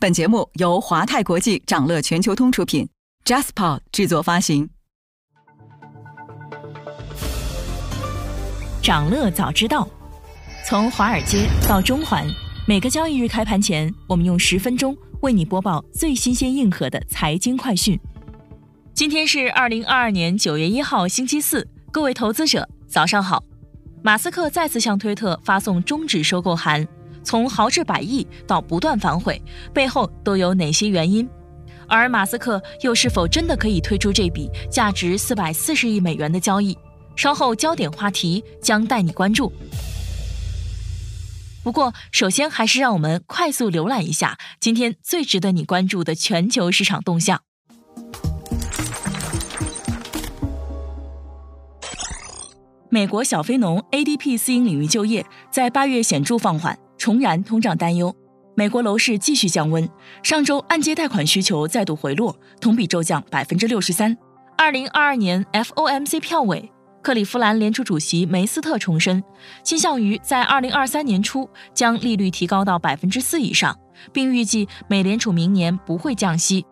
本节目由华泰国际掌乐全球通出品，JasPod 制作发行。掌乐早知道，从华尔街到中环，每个交易日开盘前，我们用十分钟为你播报最新鲜、硬核的财经快讯。今天是二零二二年九月一号，星期四，各位投资者早上好。马斯克再次向推特发送终止收购函。从豪掷百亿到不断反悔，背后都有哪些原因？而马斯克又是否真的可以推出这笔价值四百四十亿美元的交易？稍后焦点话题将带你关注。不过，首先还是让我们快速浏览一下今天最值得你关注的全球市场动向。美国小非农 ADP 私营领域就业在八月显著放缓。重燃通胀担忧，美国楼市继续降温。上周按揭贷款需求再度回落，同比骤降百分之六十三。二零二二年 FOMC 票委，克利夫兰联储主席梅斯特重申，倾向于在二零二三年初将利率提高到百分之四以上，并预计美联储明年不会降息。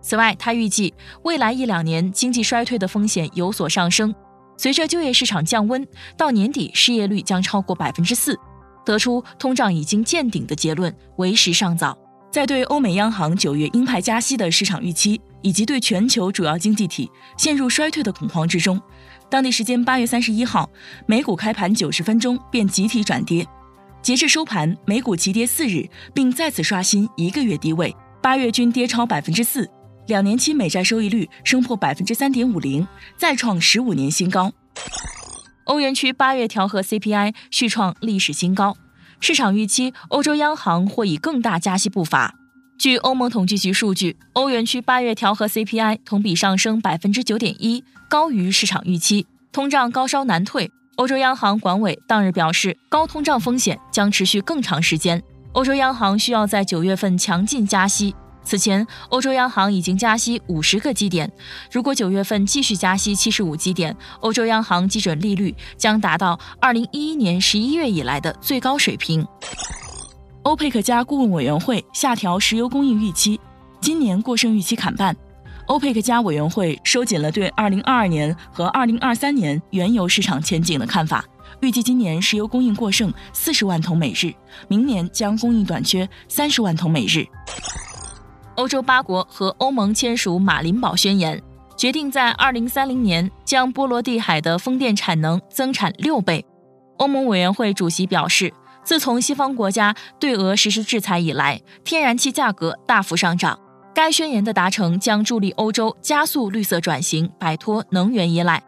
此外，他预计未来一两年经济衰退的风险有所上升，随着就业市场降温，到年底失业率将超过百分之四。得出通胀已经见顶的结论为时尚早。在对欧美央行九月鹰派加息的市场预期，以及对全球主要经济体陷入衰退的恐慌之中，当地时间八月三十一号，美股开盘九十分钟便集体转跌。截至收盘，美股急跌四日，并再次刷新一个月低位，八月均跌超百分之四，两年期美债收益率升破百分之三点五零，再创十五年新高。欧元区八月调和 CPI 续创历史新高，市场预期欧洲央行或以更大加息步伐。据欧盟统计局数据，欧元区八月调和 CPI 同比上升百分之九点一，高于市场预期。通胀高烧难退，欧洲央行管委当日表示，高通胀风险将持续更长时间，欧洲央行需要在九月份强劲加息。此前，欧洲央行已经加息五十个基点。如果九月份继续加息七十五基点，欧洲央行基准利率将达到二零一一年十一月以来的最高水平。欧佩克加顾问委员会下调石油供应预期，今年过剩预期砍半。欧佩克加委员会收紧了对二零二二年和二零二三年原油市场前景的看法，预计今年石油供应过剩四十万桶每日，明年将供应短缺三十万桶每日。欧洲八国和欧盟签署马林堡宣言，决定在二零三零年将波罗的海的风电产能增产六倍。欧盟委员会主席表示，自从西方国家对俄实施制裁以来，天然气价格大幅上涨。该宣言的达成将助力欧洲加速绿色转型，摆脱能源依赖。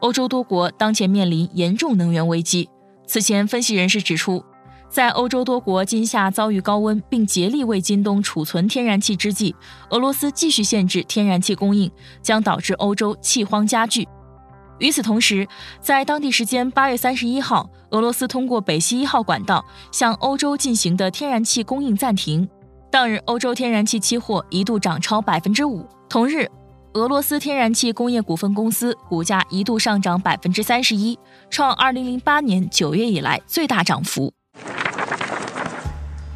欧洲多国当前面临严重能源危机。此前，分析人士指出。在欧洲多国今夏遭遇高温，并竭力为今冬储存天然气之际，俄罗斯继续限制天然气供应，将导致欧洲气荒加剧。与此同时，在当地时间八月三十一号，俄罗斯通过北溪一号管道向欧洲进行的天然气供应暂停。当日，欧洲天然气期货一度涨超百分之五。同日，俄罗斯天然气工业股份公司股价一度上涨百分之三十一，创二零零八年九月以来最大涨幅。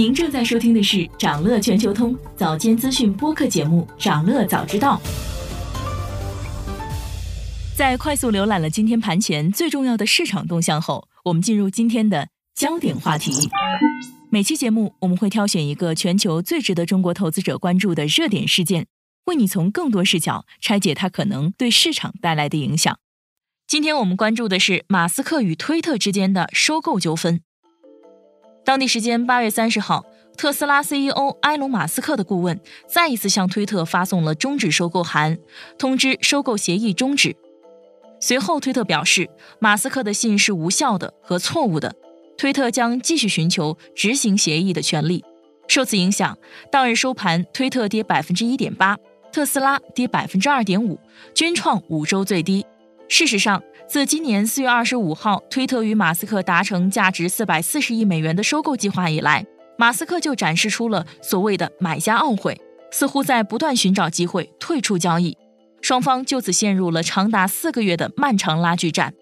您正在收听的是长乐全球通早间资讯播客节目《长乐早知道》。在快速浏览了今天盘前最重要的市场动向后，我们进入今天的焦点话题。每期节目我们会挑选一个全球最值得中国投资者关注的热点事件，为你从更多视角拆解它可能对市场带来的影响。今天我们关注的是马斯克与推特之间的收购纠纷。当地时间八月三十号，特斯拉 CEO 埃隆·马斯克的顾问再一次向推特发送了终止收购函，通知收购协议终止。随后，推特表示马斯克的信是无效的和错误的。推特将继续寻求执行协议的权利。受此影响，当日收盘，推特跌百分之一点八，特斯拉跌百分之二点五，均创五周最低。事实上，自今年四月二十五号，推特与马斯克达成价值四百四十亿美元的收购计划以来，马斯克就展示出了所谓的买家懊悔，似乎在不断寻找机会退出交易。双方就此陷入了长达四个月的漫长拉锯战。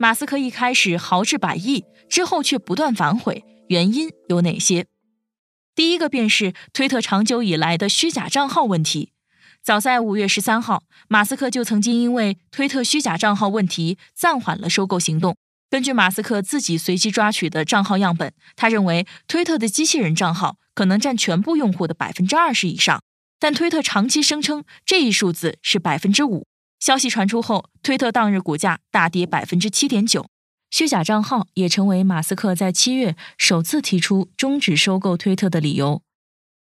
马斯克一开始豪掷百亿，之后却不断反悔，原因有哪些？第一个便是推特长久以来的虚假账号问题。早在五月十三号，马斯克就曾经因为推特虚假账号问题暂缓了收购行动。根据马斯克自己随机抓取的账号样本，他认为推特的机器人账号可能占全部用户的百分之二十以上，但推特长期声称这一数字是百分之五。消息传出后，推特当日股价大跌百分之七点九。虚假账号也成为马斯克在七月首次提出终止收购推特的理由。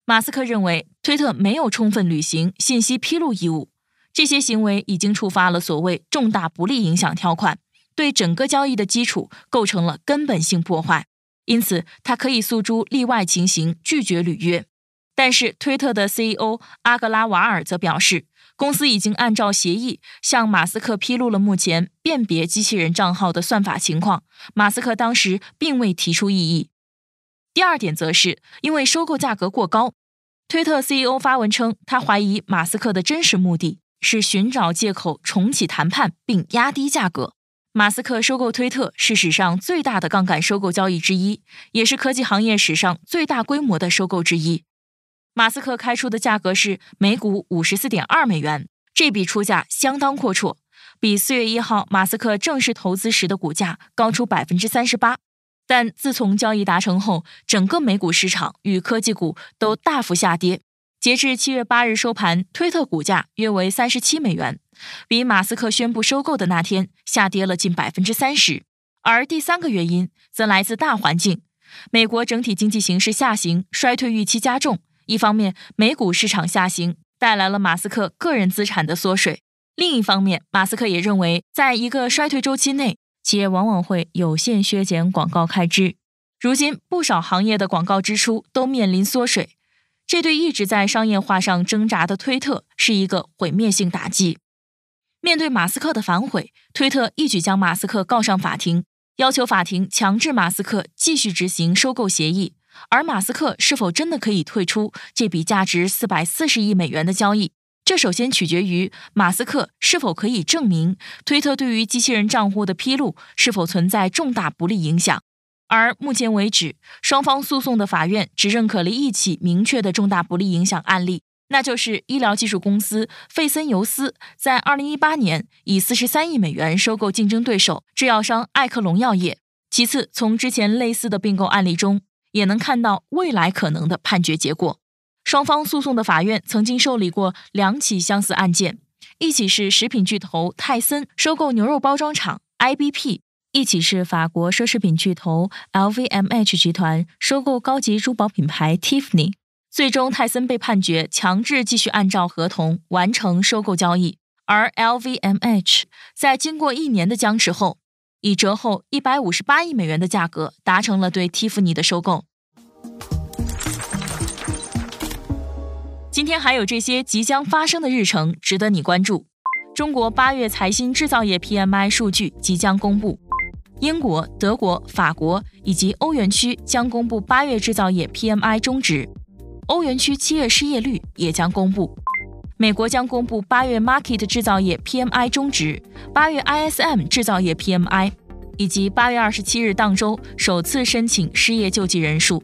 马斯克认为，推特没有充分履行信息披露义务，这些行为已经触发了所谓重大不利影响条款，对整个交易的基础构成了根本性破坏。因此，他可以诉诸例外情形拒绝履约。但是，推特的 CEO 阿格拉瓦尔则表示。公司已经按照协议向马斯克披露了目前辨别机器人账号的算法情况。马斯克当时并未提出异议。第二点则是因为收购价格过高，推特 CEO 发文称，他怀疑马斯克的真实目的是寻找借口重启谈判并压低价格。马斯克收购推特是史上最大的杠杆收购交易之一，也是科技行业史上最大规模的收购之一。马斯克开出的价格是每股五十四点二美元，这笔出价相当阔绰，比四月一号马斯克正式投资时的股价高出百分之三十八。但自从交易达成后，整个美股市场与科技股都大幅下跌。截至七月八日收盘，推特股价约为三十七美元，比马斯克宣布收购的那天下跌了近百分之三十。而第三个原因则来自大环境，美国整体经济形势下行，衰退预期加重。一方面，美股市场下行带来了马斯克个人资产的缩水；另一方面，马斯克也认为，在一个衰退周期内，企业往往会有限削减广告开支。如今，不少行业的广告支出都面临缩水，这对一直在商业化上挣扎的推特是一个毁灭性打击。面对马斯克的反悔，推特一举将马斯克告上法庭，要求法庭强制马斯克继续执行收购协议。而马斯克是否真的可以退出这笔价值四百四十亿美元的交易？这首先取决于马斯克是否可以证明推特对于机器人账户的披露是否存在重大不利影响。而目前为止，双方诉讼的法院只认可了一起明确的重大不利影响案例，那就是医疗技术公司费森尤斯在二零一八年以四十三亿美元收购竞争对手制药商艾克隆药业。其次，从之前类似的并购案例中。也能看到未来可能的判决结果。双方诉讼的法院曾经受理过两起相似案件，一起是食品巨头泰森收购牛肉包装厂 IBP，一起是法国奢侈品巨头 LVMH 集团收购高级珠宝品牌 Tiffany。最终，泰森被判决强制继续按照合同完成收购交易，而 LVMH 在经过一年的僵持后。以折后一百五十八亿美元的价格达成了对蒂芙尼的收购。今天还有这些即将发生的日程值得你关注：中国八月财新制造业 PMI 数据即将公布；英国、德国、法国以及欧元区将公布八月制造业 PMI 中值；欧元区七月失业率也将公布。美国将公布八月 Market 制造业 PMI 中值，八月 ISM 制造业 PMI，以及八月二十七日当周首次申请失业救济人数。